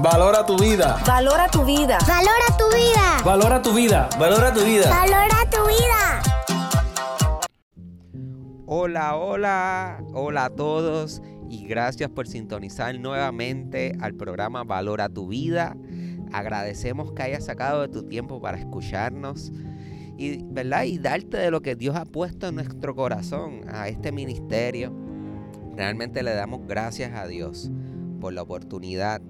Valora tu vida. Valora tu vida. Valora tu vida. Valora tu vida. Valora tu vida. Valora tu vida. Hola, hola, hola a todos y gracias por sintonizar nuevamente al programa Valora tu vida. Agradecemos que hayas sacado de tu tiempo para escucharnos y, ¿verdad? y darte de lo que Dios ha puesto en nuestro corazón a este ministerio. Realmente le damos gracias a Dios por la oportunidad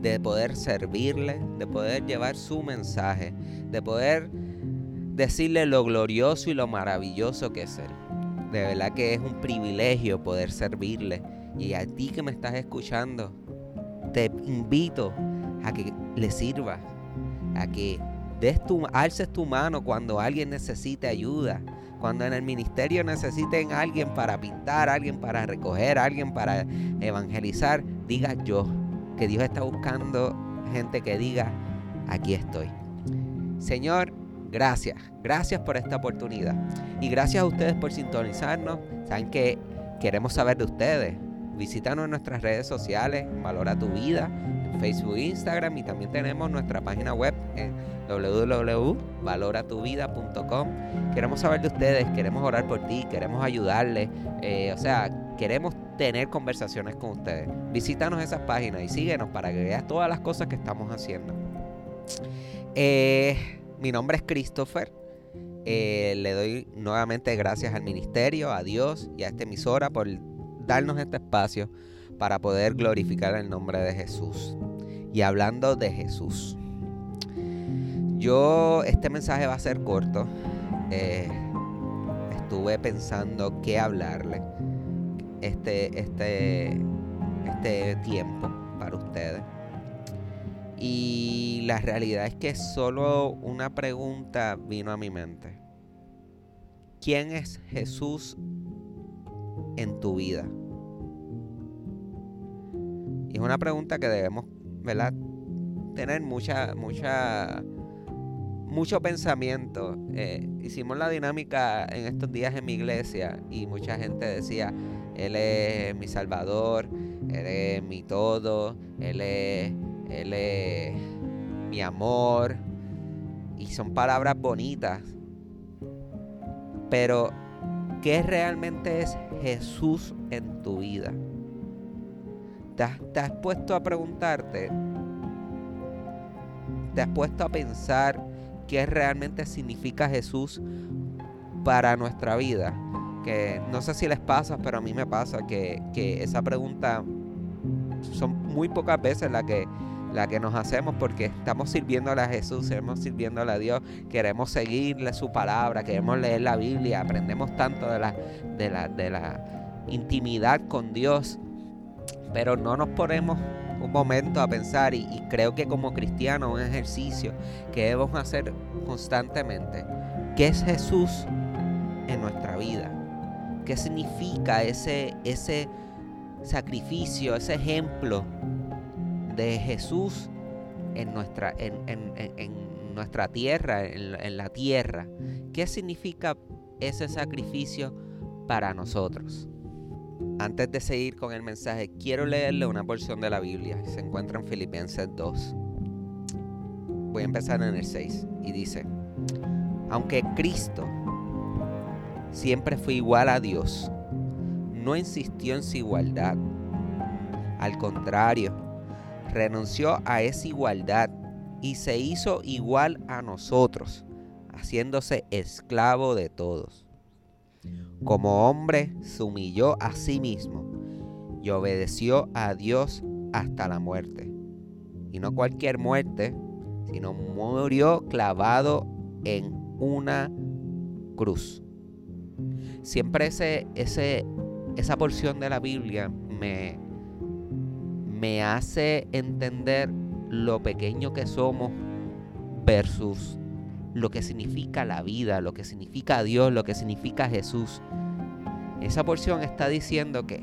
de poder servirle, de poder llevar su mensaje, de poder decirle lo glorioso y lo maravilloso que es Él. De verdad que es un privilegio poder servirle. Y a ti que me estás escuchando, te invito a que le sirvas, a que des tu, alces tu mano cuando alguien necesite ayuda, cuando en el ministerio necesiten alguien para pintar, alguien para recoger, alguien para evangelizar, diga yo, que Dios está buscando gente que diga, aquí estoy. Señor, gracias, gracias por esta oportunidad. Y gracias a ustedes por sintonizarnos. Saben que queremos saber de ustedes. Visítanos en nuestras redes sociales, Valora tu Vida, en Facebook e Instagram y también tenemos nuestra página web en www.valoratuvida.com. Queremos saber de ustedes, queremos orar por ti, queremos ayudarles. Eh, o sea, queremos tener conversaciones con ustedes. Visítanos esas páginas y síguenos para que veas todas las cosas que estamos haciendo. Eh, mi nombre es Christopher. Eh, le doy nuevamente gracias al ministerio, a Dios y a esta emisora por darnos este espacio para poder glorificar el nombre de Jesús. Y hablando de Jesús, yo, este mensaje va a ser corto. Eh, estuve pensando qué hablarle este, este, este tiempo para ustedes. Y la realidad es que solo una pregunta vino a mi mente. ¿Quién es Jesús en tu vida? Y es una pregunta que debemos, ¿verdad? Tener mucha, mucha, mucho pensamiento. Eh, hicimos la dinámica en estos días en mi iglesia y mucha gente decía, Él es mi salvador, Él es mi todo, Él es, él es mi amor. Y son palabras bonitas. Pero, ¿qué realmente es Jesús en tu vida? ¿Te has, te has puesto a preguntarte? ¿Te has puesto a pensar qué realmente significa Jesús para nuestra vida? Que no sé si les pasa, pero a mí me pasa que, que esa pregunta son muy pocas veces la que, la que nos hacemos porque estamos sirviéndole a Jesús, estamos sirviéndole a Dios, queremos seguirle su palabra, queremos leer la Biblia, aprendemos tanto de la, de la, de la intimidad con Dios, pero no nos ponemos un momento a pensar y, y creo que como cristianos un ejercicio que debemos hacer constantemente. ¿Qué es Jesús en nuestra vida? ¿Qué significa ese, ese sacrificio, ese ejemplo de Jesús en nuestra, en, en, en nuestra tierra, en, la tierra? ¿Qué significa ese sacrificio para nosotros? Antes de seguir con el mensaje, quiero leerle una porción de la Biblia. Se encuentra en Filipenses 2. Voy a empezar en el 6 y dice, aunque Cristo siempre fue igual a Dios, no insistió en su igualdad. Al contrario, renunció a esa igualdad y se hizo igual a nosotros, haciéndose esclavo de todos. Como hombre se humilló a sí mismo y obedeció a Dios hasta la muerte. Y no cualquier muerte, sino murió clavado en una cruz. Siempre ese, ese, esa porción de la Biblia me, me hace entender lo pequeño que somos versus lo que significa la vida, lo que significa Dios, lo que significa Jesús. Esa porción está diciendo que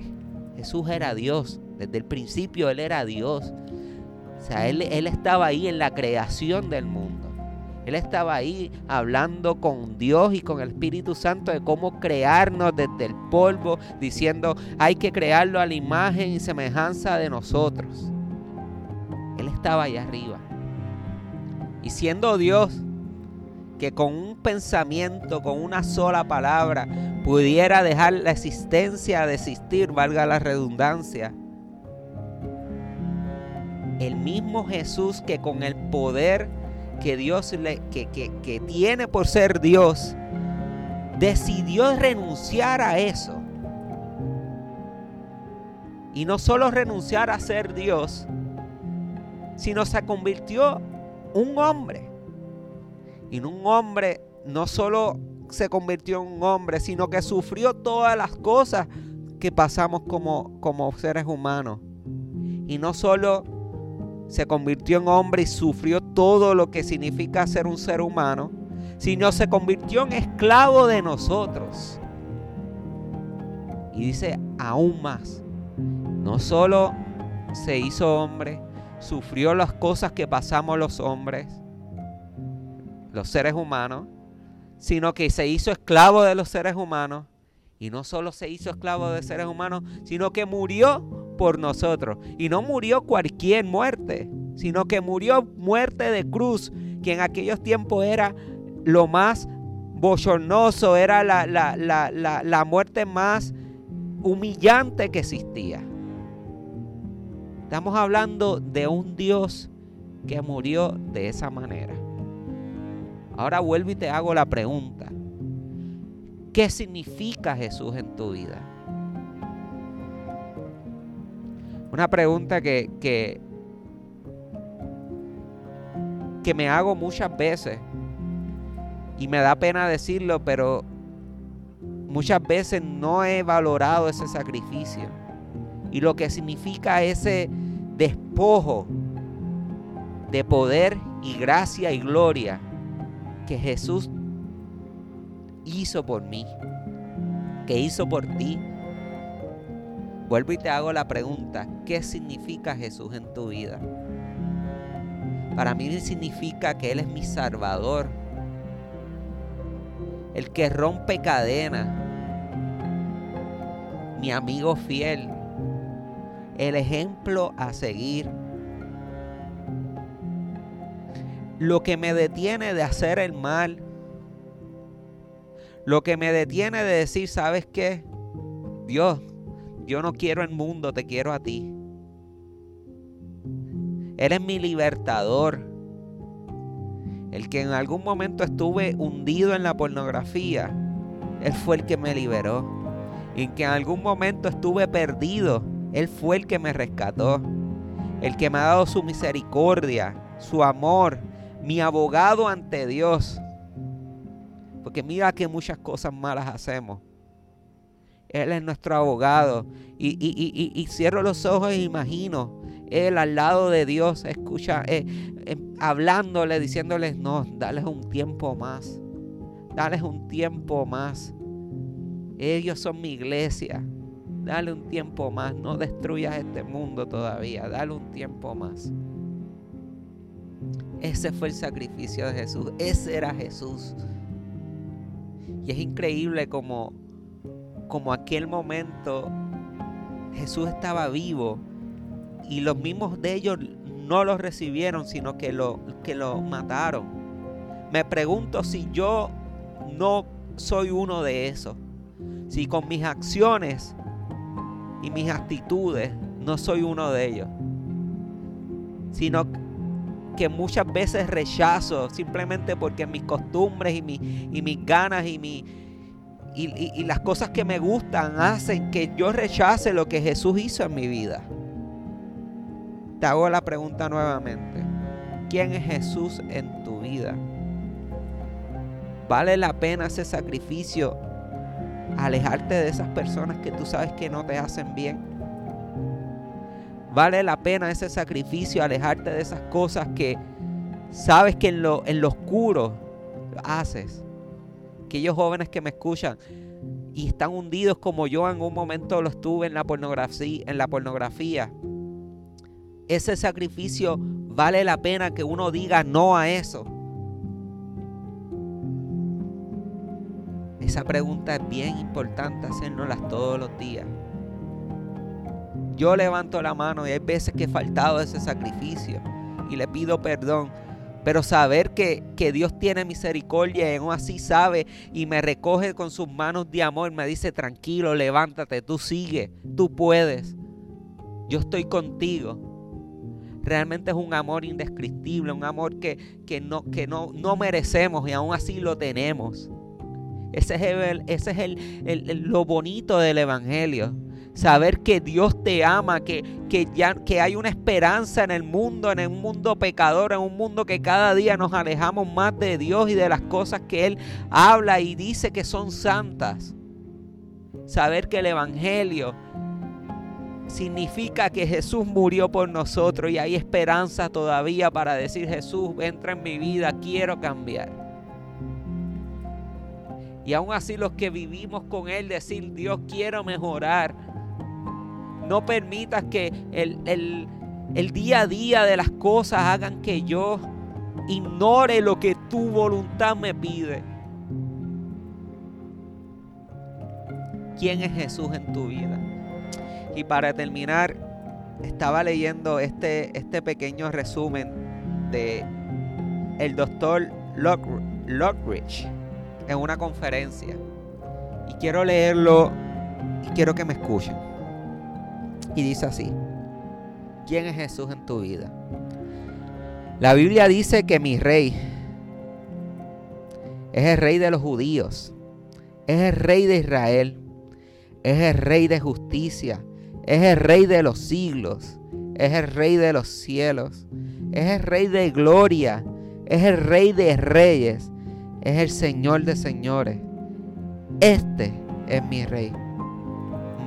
Jesús era Dios, desde el principio Él era Dios. O sea, Él, él estaba ahí en la creación del mundo. Él estaba ahí hablando con Dios y con el Espíritu Santo de cómo crearnos desde el polvo, diciendo, hay que crearlo a la imagen y semejanza de nosotros. Él estaba allá arriba. Y siendo Dios, que con un pensamiento, con una sola palabra, pudiera dejar la existencia de existir, valga la redundancia. El mismo Jesús que con el poder que Dios le, que, que tiene por ser Dios, decidió renunciar a eso. Y no solo renunciar a ser Dios, sino se convirtió un hombre. Y un hombre no solo se convirtió en un hombre, sino que sufrió todas las cosas que pasamos como, como seres humanos. Y no solo se convirtió en hombre y sufrió todo lo que significa ser un ser humano, sino se convirtió en esclavo de nosotros. Y dice aún más, no solo se hizo hombre, sufrió las cosas que pasamos los hombres, los seres humanos, sino que se hizo esclavo de los seres humanos. Y no solo se hizo esclavo de seres humanos, sino que murió por nosotros. Y no murió cualquier muerte, sino que murió muerte de cruz, que en aquellos tiempos era lo más bochornoso, era la, la muerte más humillante que existía. Estamos hablando de un Dios que murió de esa manera. Ahora vuelvo y te hago la pregunta. ¿Qué significa Jesús en tu vida? Una pregunta que, que, que me hago muchas veces y me da pena decirlo, pero muchas veces no he valorado ese sacrificio y lo que significa ese despojo de poder y gracia y gloria que Jesús hizo por mí, que hizo por ti. Vuelvo y te hago la pregunta, ¿qué significa Jesús en tu vida? Para mí significa que Él es mi Salvador, el que rompe cadenas, mi amigo fiel, el ejemplo a seguir lo que me detiene de hacer el mal, lo que me detiene de decir, ¿sabes qué? Dios, yo no quiero el mundo, te quiero a ti. Eres mi libertador. El que en algún momento estuve hundido en la pornografía, Él fue el que me liberó. Y que en algún momento estuve perdido, Él fue el que me rescató. El que me ha dado su misericordia, su amor, mi abogado ante Dios. Porque mira que muchas cosas malas hacemos. Él es nuestro abogado. Y, cierro los ojos e imagino Él al lado de Dios, escucha, eh, eh, hablándole, diciéndoles, no, dales un tiempo más. Dales un tiempo más. Ellos son mi iglesia. Dale un tiempo más. No destruyas este mundo todavía. Dale un tiempo más. Ese fue el sacrificio de Jesús. Ese era Jesús. Y es increíble como, como aquel momento Jesús estaba vivo y los mismos de ellos no lo recibieron, sino que lo, que lo mataron. Me pregunto si yo no soy uno de esos. Si con mis acciones y mis actitudes no soy uno de ellos. Sino que muchas veces rechazo simplemente porque mis costumbres y, y mis ganas y, mi, y, las cosas que me gustan hacen que yo rechace lo que Jesús hizo en mi vida. Te hago la pregunta nuevamente. ¿Quién es Jesús en tu vida? ¿Vale la pena ese sacrificio? Alejarte de esas personas que tú sabes que no te hacen bien Vale la pena ese sacrificio, alejarte de esas cosas que sabes que en lo, en lo oscuro haces. Aquellos jóvenes que me escuchan y están hundidos como yo en un momento lo estuve en la pornografía, en la pornografía. Ese sacrificio vale la pena que uno diga no a eso. Esa pregunta es bien importante hacernoslas todos los días. Yo levanto la mano y hay veces que he faltado ese sacrificio. y le pido perdón. Pero saber que, que, Dios tiene misericordia y aún así sabe y me recoge con sus manos de amor, me dice, tranquilo, levántate, tú sigue, tú puedes. Yo estoy contigo. Realmente es un amor indescriptible, un amor que, que, no, que no, no merecemos y aún así lo tenemos. Ese es, el, ese es el, lo bonito del Evangelio. Saber que Dios te ama, que, que, ya, que hay una esperanza en el mundo, en un mundo pecador, en un mundo que cada día nos alejamos más de Dios y de las cosas que Él habla y dice que son santas. Saber que el Evangelio significa que Jesús murió por nosotros y hay esperanza todavía para decir Jesús, entra en mi vida, quiero cambiar. Y aún así los que vivimos con Él decir, Dios quiero mejorar. No permitas que el, el día a día de las cosas hagan que yo ignore lo que tu voluntad me pide. ¿Quién es Jesús en tu vida? Y para terminar, estaba leyendo este, este pequeño resumen de el doctor Lockridge en una conferencia. Y quiero leerlo y quiero que me escuchen. Y dice así, ¿quién es Jesús en tu vida? La Biblia dice que mi rey es el rey de los judíos, es el rey de Israel, es el rey de justicia, es el rey de los siglos, es el rey de los cielos, es el rey de gloria, es el rey de reyes, es el Señor de señores. Este es mi rey.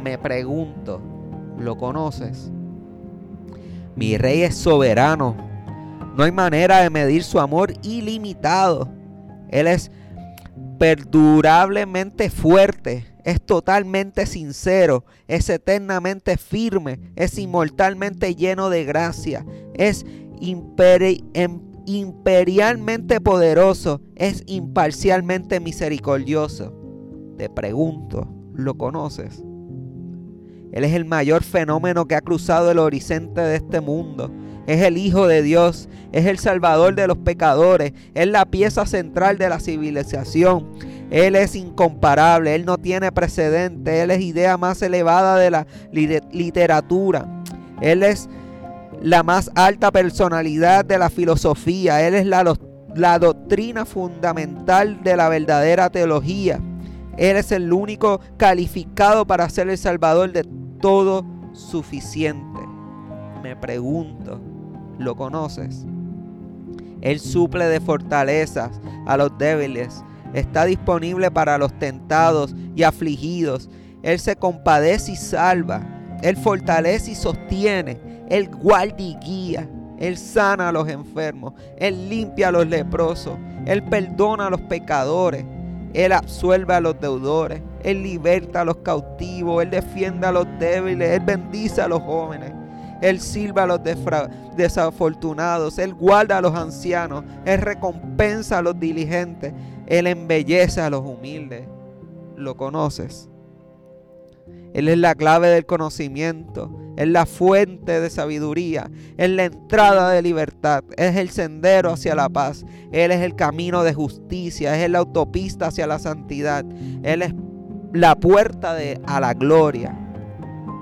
Me pregunto, ¿lo conoces? Mi rey es soberano. No hay manera de medir su amor ilimitado. Él es perdurablemente fuerte, es totalmente sincero, es eternamente firme, es inmortalmente lleno de gracia, es em- imperialmente poderoso, es imparcialmente misericordioso. Te pregunto, ¿lo conoces? Él es el mayor fenómeno que ha cruzado el horizonte de este mundo. Es el Hijo de Dios, es el Salvador de los pecadores, es la pieza central de la civilización. Él es incomparable, Él no tiene precedente, Él es idea más elevada de la literatura. Él es la más alta personalidad de la filosofía. Él es la, la doctrina fundamental de la verdadera teología. Él es el único calificado para ser el salvador de todo suficiente. Me pregunto, ¿lo conoces? Él suple de fortalezas a los débiles. Está disponible para los tentados y afligidos. Él se compadece y salva. Él fortalece y sostiene. Él guarda y guía. Él sana a los enfermos. Él limpia a los leprosos. Él perdona a los pecadores. Él absuelve a los deudores. Él liberta a los cautivos. Él defiende a los débiles. Él bendice a los jóvenes. Él silba a los desafortunados. Él guarda a los ancianos. Él recompensa a los diligentes. Él embellece a los humildes. ¿Lo conoces? Él es la clave del conocimiento, es la fuente de sabiduría, es la entrada de libertad, es el sendero hacia la paz, Él es el camino de justicia, es la autopista hacia la santidad, Él es la puerta de, a la gloria.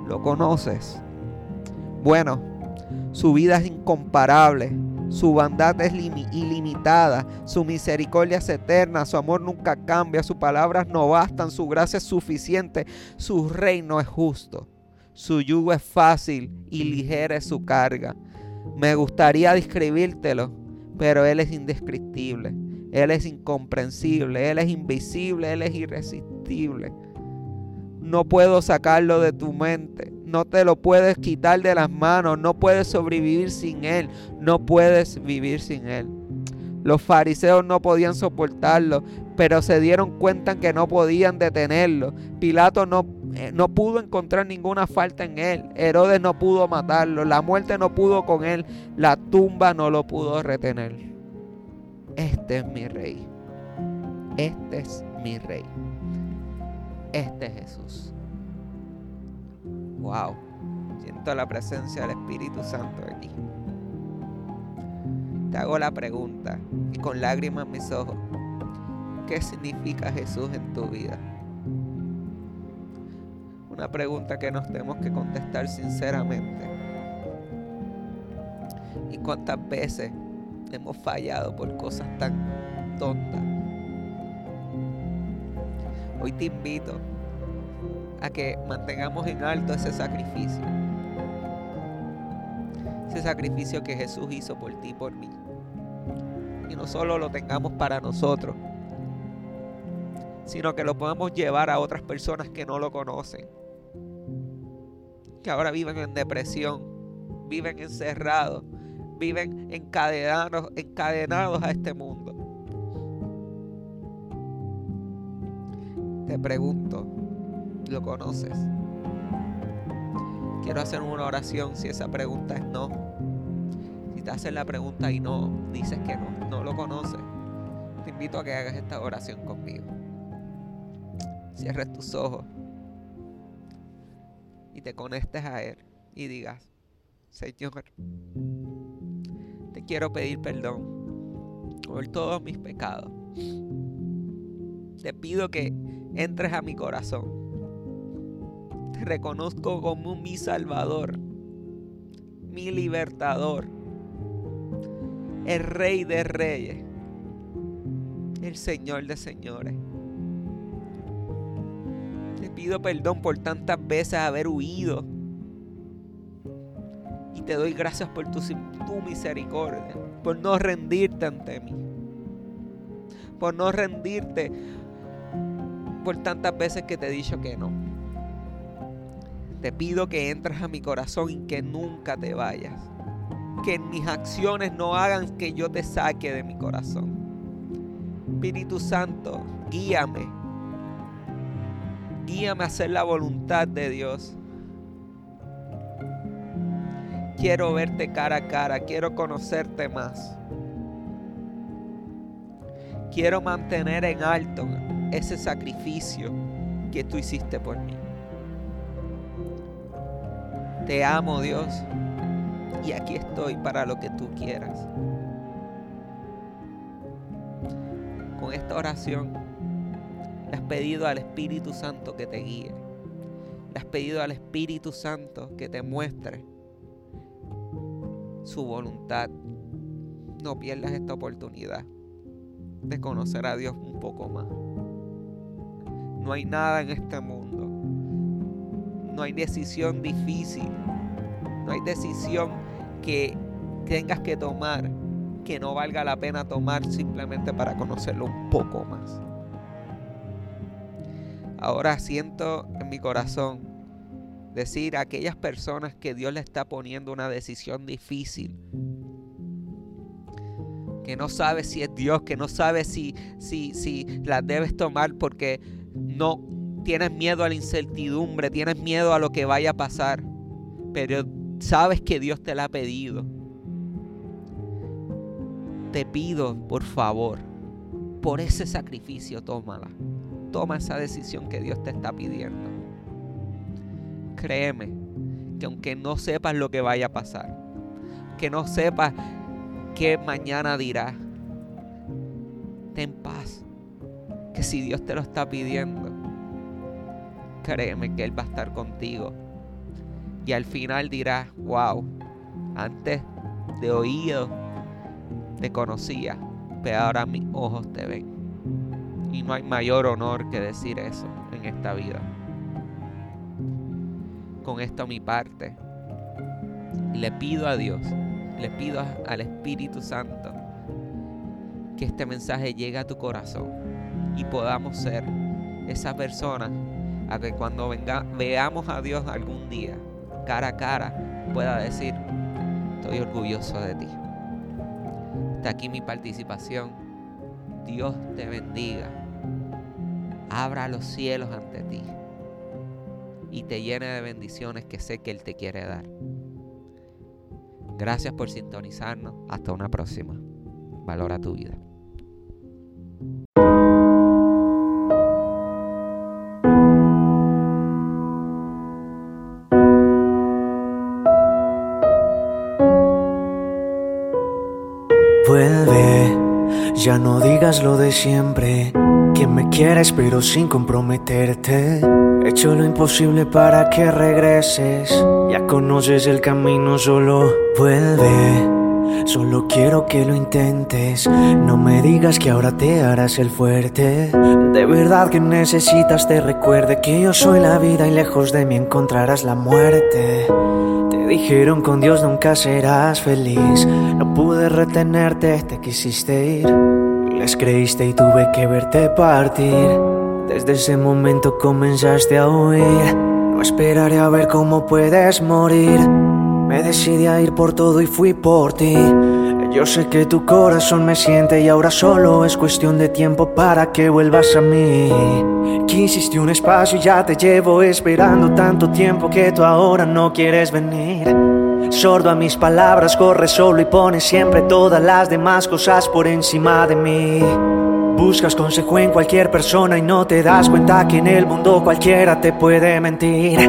¿Lo conoces? Bueno, su vida es incomparable, su bondad es ilimitada, su misericordia es eterna, su amor nunca cambia, sus palabras no bastan, su gracia es suficiente, su reino es justo, su yugo es fácil y ligera es su carga. Me gustaría describírtelo, pero Él es indescriptible, Él es incomprensible, Él es invisible, Él es irresistible. No puedo sacarlo de tu mente. No te lo puedes quitar de las manos. No puedes sobrevivir sin Él. No puedes vivir sin Él. Los fariseos no podían soportarlo, pero se dieron cuenta que no podían detenerlo. Pilato no, eh, no pudo encontrar ninguna falta en él. Herodes no pudo matarlo. La muerte no pudo con él. La tumba no lo pudo retener. Este es mi rey. Este es mi rey. Este es Jesús. Wow. Siento la presencia del Espíritu Santo aquí. te hago la pregunta y con lágrimas en mis ojos, ¿qué significa Jesús en tu vida? Una pregunta que nos tenemos que contestar sinceramente. ¿Y cuántas veces hemos fallado por cosas tan tontas? Hoy te invito a que mantengamos en alto ese sacrificio. Ese sacrificio que Jesús hizo por ti y por mí. Y no solo lo tengamos para nosotros, sino que lo podamos llevar a otras personas que no lo conocen. Que ahora viven en depresión, viven encerrados, viven encadenados, encadenados a este mundo. Te pregunto, ¿lo conoces? Quiero hacer una oración si esa pregunta es no. Si te hacen la pregunta y no, dices que no, no lo conoces. Te invito a que hagas esta oración conmigo. Cierres tus ojos y te conectes a Él y digas, Señor, te quiero pedir perdón por todos mis pecados. Te pido que entres a mi corazón. Te reconozco como mi Salvador, mi libertador, el Rey de Reyes, el Señor de Señores. Te pido perdón por tantas veces haber huido. Y te doy gracias por tu, tu misericordia, por no rendirte ante mí, por no rendirte tantas veces que te he dicho que no. Te pido que entres a mi corazón y que nunca te vayas. Que mis acciones no hagan que yo te saque de mi corazón. Espíritu Santo, guíame. Guíame a hacer la voluntad de Dios. Quiero verte cara a cara, quiero conocerte más. Quiero mantener en alto ese sacrificio que tú hiciste por mí. Te amo Dios y aquí estoy para lo que tú quieras. Con esta oración le has pedido al Espíritu Santo que te guíe. Le has pedido al Espíritu Santo que te muestre su voluntad. No pierdas esta oportunidad de conocer a Dios un poco más. No hay nada en este mundo. No hay decisión difícil. No hay decisión que tengas que tomar que no valga la pena tomar simplemente para conocerlo un poco más. Ahora siento en mi corazón decir a aquellas personas que Dios le está poniendo una decisión difícil, que no sabes si es Dios, que no sabes si, si, si la debes tomar porque no tienes miedo a la incertidumbre, tienes miedo a lo que vaya a pasar, pero sabes que Dios te la ha pedido. Te pido, por favor, por ese sacrificio, tómala. Toma esa decisión que Dios te está pidiendo. Créeme que aunque no sepas lo que vaya a pasar, que no sepas qué mañana dirá, ten paz que si Dios te lo está pidiendo, créeme que Él va a estar contigo. Y al final dirás, wow, antes de oído te conocía, pero ahora mis ojos te ven. Y no hay mayor honor que decir eso en esta vida. Con esto mi parte. Le pido a Dios, le pido al Espíritu Santo que este mensaje llegue a tu corazón y podamos ser esa persona a que cuando venga, veamos a Dios algún día, cara a cara, pueda decir, estoy orgulloso de ti. Está aquí mi participación. Dios te bendiga. Abra los cielos ante ti y te llene de bendiciones que sé que Él te quiere dar. Gracias por sintonizarnos. Hasta una próxima. Valora tu vida. Ya no digas lo de siempre. Que me quieres pero sin comprometerte. He hecho lo imposible para que regreses. Ya conoces el camino, solo vuelve. Solo quiero que lo intentes. No me digas que ahora te harás el fuerte. De verdad que necesitas te recuerde que yo soy la vida y lejos de mí encontrarás la muerte. Te dijeron con Dios nunca serás feliz. No pude retenerte, te quisiste ir. Les creíste y tuve que verte partir. Desde ese momento comenzaste a huir. No esperaré a ver cómo puedes morir. Me decidí a ir por todo y fui por ti. Yo sé que tu corazón me siente y ahora solo es cuestión de tiempo para que vuelvas a mí. Quisiste un espacio y ya te llevo esperando tanto tiempo que tú ahora no quieres venir. Sordo a mis palabras, corres solo y pones siempre todas las demás cosas por encima de mí. Buscas consejo en cualquier persona y no te das cuenta que en el mundo cualquiera te puede mentir.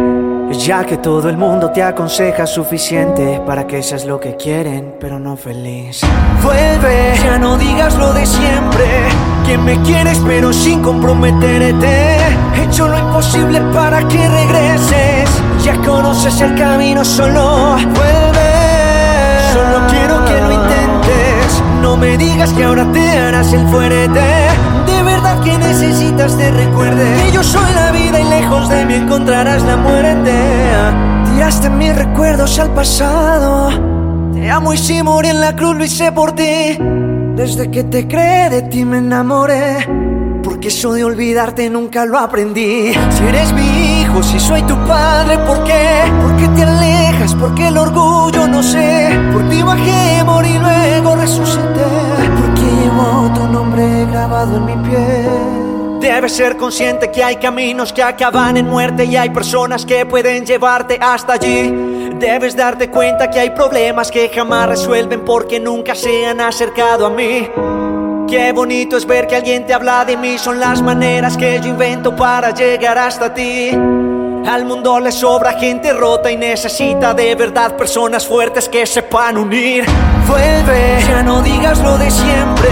Ya que todo el mundo te aconseja suficiente para que seas lo que quieren, pero no feliz. Vuelve, ya no digas lo de siempre. Que me quieres, pero sin comprometerte. He hecho lo imposible para que regreses. Ya conoces el camino, solo vuelve. No me digas que ahora te harás el fuerte. De verdad que necesitas te recuerde que yo soy la vida y lejos de mí encontrarás la muerte. Tiraste mis recuerdos al pasado. Te amo y si morí en la cruz lo hice por ti. Desde que te creé de ti me enamoré. Porque eso de olvidarte nunca lo aprendí. Si eres mi si soy tu padre, ¿por qué? ¿Por qué te alejas? Porque el orgullo no sé. Por ti bajé, morí, luego resucité. Porque llevo tu nombre grabado en mi piel. Debes ser consciente que hay caminos que acaban en muerte y hay personas que pueden llevarte hasta allí. Debes darte cuenta que hay problemas que jamás resuelven porque nunca se han acercado a mí. Qué bonito es ver que alguien te habla de mí, son las maneras que yo invento para llegar hasta ti. Al mundo le sobra gente rota y necesita de verdad personas fuertes que sepan unir. Vuelve, ya no digas lo de siempre.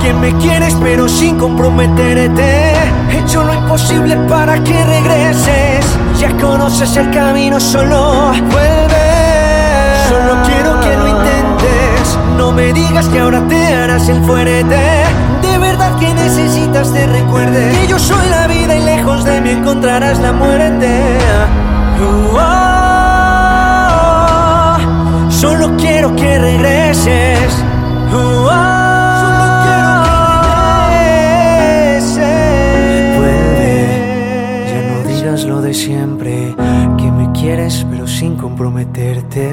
Que me quieres pero sin comprometerte. He hecho lo imposible para que regreses. Ya conoces el camino, solo vuelve. Solo quiero que lo intentes. No me digas que ahora te harás el fuerte. De verdad que necesitas te recuerde que yo soy la vida encontrarás la muerte. Uh, oh, solo quiero que regreses. Oh, solo quiero que regreses. Vuelve, ya no digas lo de siempre. Que me quieres pero sin comprometerte.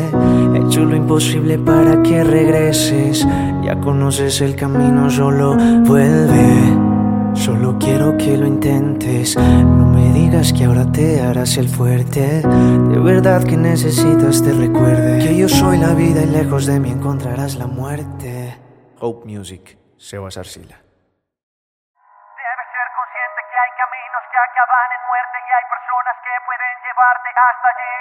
He hecho lo imposible para que regreses. Ya conoces el camino, solo vuelve. Solo quiero que lo intentes. No me digas que ahora te harás el fuerte. De verdad que necesitas te recuerde que yo soy la vida y lejos de mí encontrarás la muerte. Hope Music, Sebas Arcila. Debes ser consciente que hay caminos que acaban en muerte y hay personas que pueden llevarte hasta allí.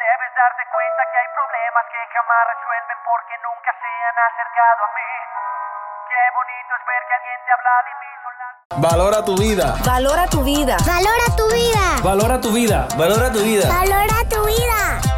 Debes darte cuenta que hay problemas que jamás resuelven porque nunca se han acercado a mí. Valora tu vida. Valora tu vida. Valora tu vida. Valora tu vida. Valora tu vida. Valora tu vida.